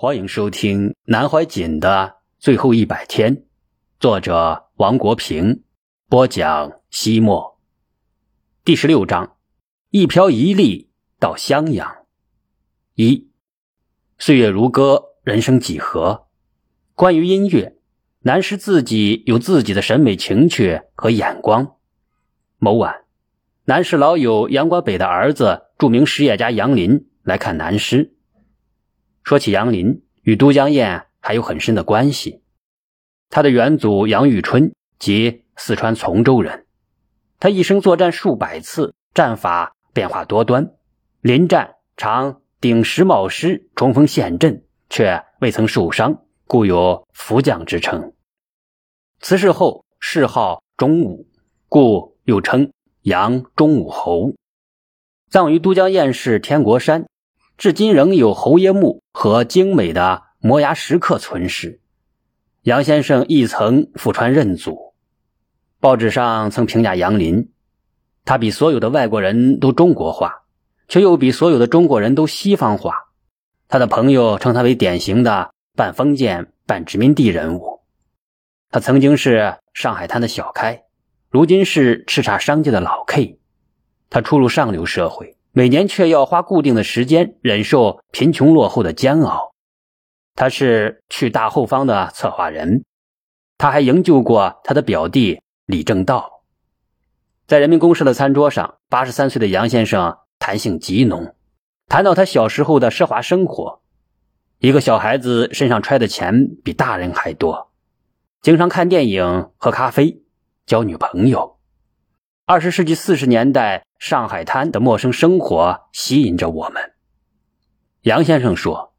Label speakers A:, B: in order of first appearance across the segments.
A: 欢迎收听南怀瑾的最后一百天，作者王国平播讲。西末第十六章：一瓢一粒到襄阳。一岁月如歌，人生几何？关于音乐，南师自己有自己的审美情趣和眼光。某晚，南师老友杨国北的儿子，著名实业家杨林来看南师。说起杨林，与都江堰还有很深的关系。他的远祖杨玉春即四川从州人，他一生作战数百次，战法变化多端，临战常顶石冒失，冲锋陷阵，却未曾受伤，故有福将之称。辞世后谥号忠武，故又称杨忠武侯。葬于都江堰市天国山。至今仍有侯爷墓和精美的摩崖石刻存世。杨先生亦曾赴川认祖。报纸上曾评价杨林：他比所有的外国人都中国化，却又比所有的中国人都西方化。他的朋友称他为典型的半封建半殖民地人物。他曾经是上海滩的小开，如今是叱咤商界的老 K。他初入上流社会。每年却要花固定的时间忍受贫穷落后的煎熬。他是去大后方的策划人，他还营救过他的表弟李正道。在人民公社的餐桌上，八十三岁的杨先生谈性极浓，谈到他小时候的奢华生活：一个小孩子身上揣的钱比大人还多，经常看电影、喝咖啡、交女朋友。二十世纪四十年代上海滩的陌生生活吸引着我们。杨先生说：“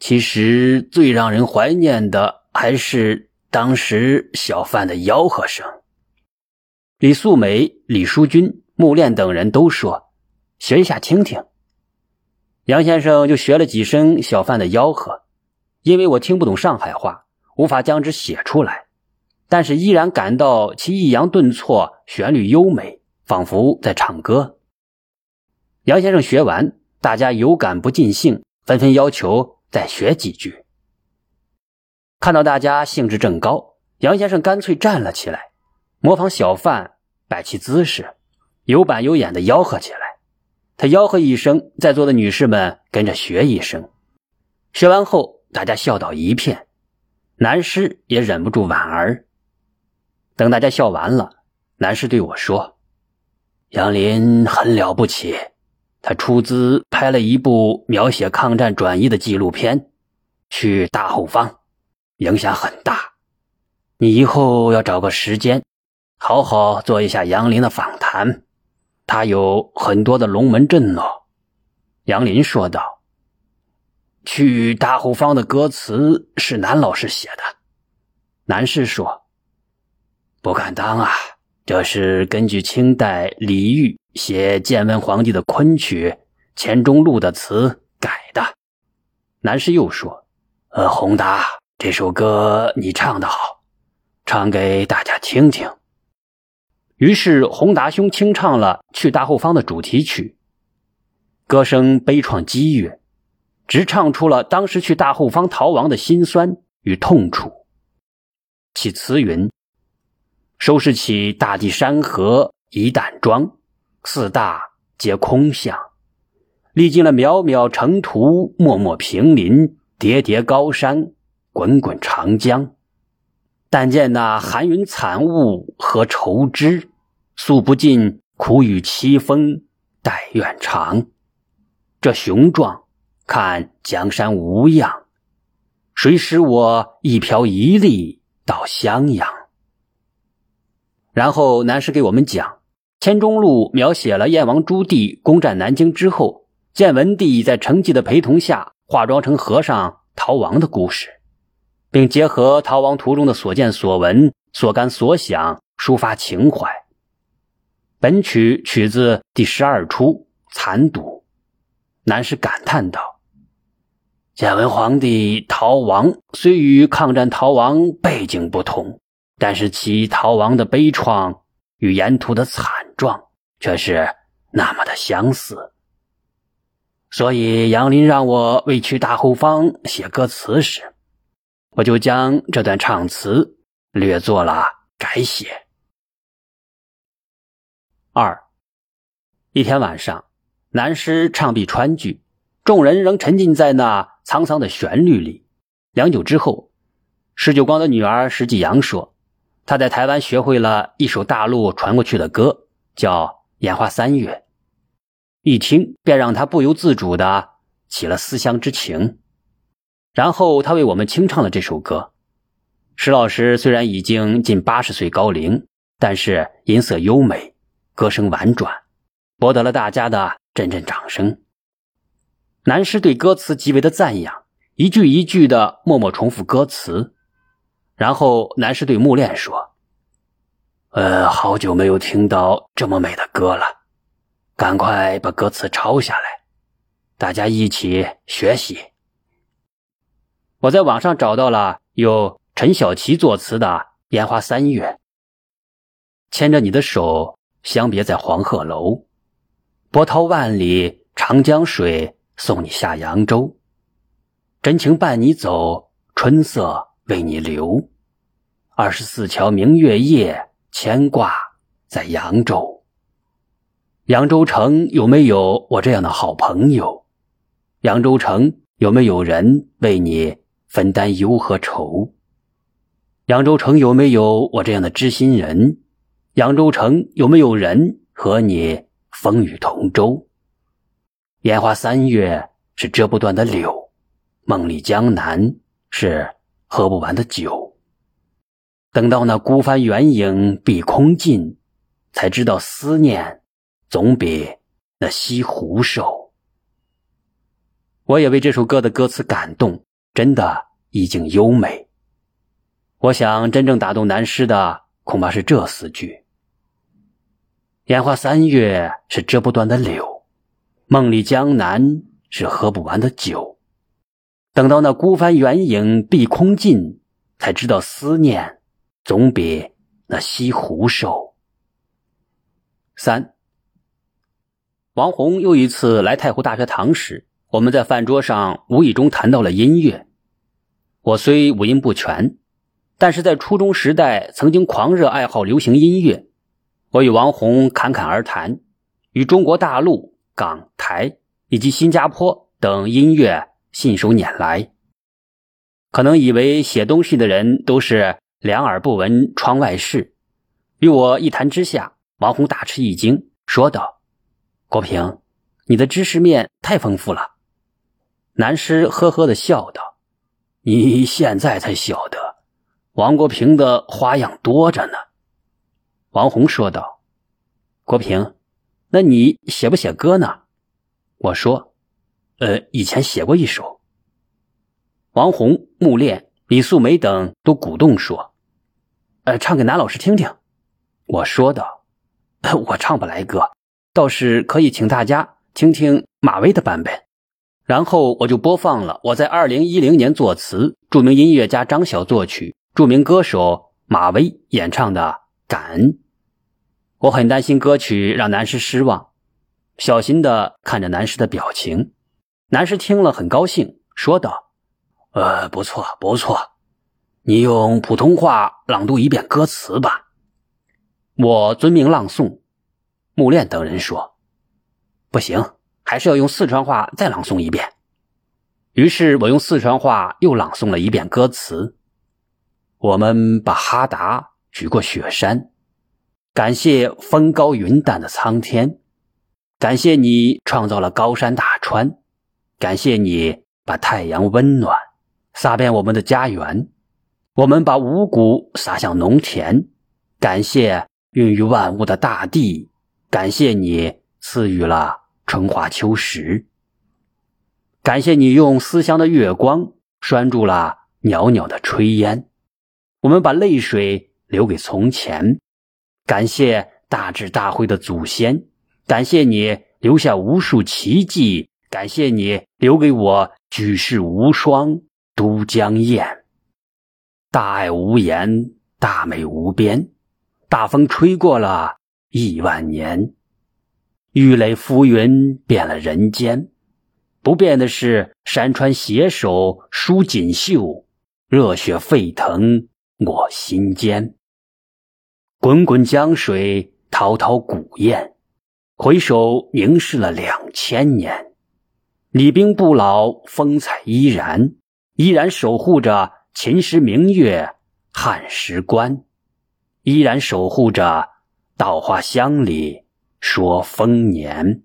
A: 其实最让人怀念的还是当时小贩的吆喝声。”李素梅、李淑君、穆炼等人都说：“学一下听听。”杨先生就学了几声小贩的吆喝，因为我听不懂上海话，无法将之写出来。但是依然感到其抑扬顿挫，旋律优美，仿佛在唱歌。杨先生学完，大家有感不尽兴，纷纷要求再学几句。看到大家兴致正高，杨先生干脆站了起来，模仿小贩摆起姿势，有板有眼的吆喝起来。他吆喝一声，在座的女士们跟着学一声。学完后，大家笑倒一片，男士也忍不住莞尔。等大家笑完了，男士对我说：“杨林很了不起，他出资拍了一部描写抗战转移的纪录片，《去大后方》，影响很大。你以后要找个时间，好好做一下杨林的访谈。他有很多的龙门阵哦。”杨林说道：“去大后方的歌词是南老师写的。”男士说。不敢当啊！这是根据清代李煜写建文皇帝的昆曲《钱钟录》的词改的。南师又说：“呃，宏达，这首歌你唱得好，唱给大家听听。”于是宏达兄清唱了《去大后方》的主题曲，歌声悲怆激越，直唱出了当时去大后方逃亡的辛酸与痛楚。其词云。收拾起大地山河一担装，四大皆空相。历经了渺渺城途，漠漠平林，叠叠高山，滚滚长江。但见那寒云惨雾和愁枝，诉不尽苦雨凄风待愿长。这雄壮，看江山无恙，谁使我一瓢一粒到襄阳？然后南师给我们讲，《钱钟录》描写了燕王朱棣攻占南京之后，建文帝在程绩的陪同下化妆成和尚逃亡的故事，并结合逃亡途中的所见所闻、所感所想，抒发情怀。本曲取自第十二出《残赌》，南师感叹道：“建文皇帝逃亡虽与抗战逃亡背景不同。”但是其逃亡的悲怆与沿途的惨状却是那么的相似。所以杨林让我为去大后方写歌词时，我就将这段唱词略作了改写。二，一天晚上，南师唱毕川剧，众人仍沉浸在那沧桑的旋律里。良久之后，施九光的女儿石继阳说：“他在台湾学会了一首大陆传过去的歌，叫《烟花三月》。”一听便让他不由自主的起了思乡之情。然后他为我们清唱了这首歌。石老师虽然已经近八十岁高龄，但是音色优美，歌声婉转，博得了大家的阵阵掌声。南师对歌词极为的赞扬。一句一句的默默重复歌词，然后男士对木炼说：“呃，好久没有听到这么美的歌了，赶快把歌词抄下来，大家一起学习。”我在网上找到了由陈小琪作词的《烟花三月》，牵着你的手，相别在黄鹤楼，波涛万里，长江水送你下扬州。真情伴你走，春色为你留。二十四桥明月夜，牵挂在扬州。扬州城有没有我这样的好朋友？扬州城有没有人为你分担忧和愁？扬州城有没有我这样的知心人？扬州城有没有人和你风雨同舟？烟花三月是折不断的柳。梦里江南是喝不完的酒，等到那孤帆远影碧空尽，才知道思念总比那西湖瘦。我也为这首歌的歌词感动，真的意境优美。我想真正打动南师的恐怕是这四句：烟花三月是折不断的柳，梦里江南是喝不完的酒。等到那孤帆远影碧空尽，才知道思念总比那西湖瘦。三，王红又一次来太湖大学堂时，我们在饭桌上无意中谈到了音乐。我虽五音不全，但是在初中时代曾经狂热爱好流行音乐。我与王红侃侃而谈，与中国大陆、港台以及新加坡等音乐。信手拈来，可能以为写东西的人都是两耳不闻窗外事。与我一谈之下，王红大吃一惊，说道：“国平，你的知识面太丰富了。”南师呵呵的笑道：“你现在才晓得，王国平的花样多着呢。”王红说道：“国平，那你写不写歌呢？”我说。呃，以前写过一首。王红、穆炼、李素梅等都鼓动说：“呃，唱给南老师听听。”我说道：“我唱不来歌，倒是可以请大家听听马威的版本。”然后我就播放了我在二零一零年作词、著名音乐家张晓作曲、著名歌手马威演唱的《感恩》。我很担心歌曲让南师失望，小心的看着南师的表情。男师听了很高兴，说道：“呃，不错，不错，你用普通话朗读一遍歌词吧。”我遵命朗诵。木炼等人说：“不行，还是要用四川话再朗诵一遍。”于是我用四川话又朗诵了一遍歌词：“我们把哈达举过雪山，感谢风高云淡的苍天，感谢你创造了高山大川。”感谢你把太阳温暖洒遍我们的家园，我们把五谷撒向农田。感谢孕育万物的大地，感谢你赐予了春华秋实。感谢你用思乡的月光拴住了袅袅的炊烟。我们把泪水留给从前。感谢大智大慧的祖先，感谢你留下无数奇迹。感谢你留给我举世无双都江堰，大爱无言，大美无边，大风吹过了亿万年，玉垒浮云变了人间，不变的是山川携手舒锦绣，热血沸腾我心间。滚滚江水，滔滔古堰，回首凝视了两千年。李冰不老，风采依然，依然守护着秦时明月汉时关，依然守护着稻花香里说丰年。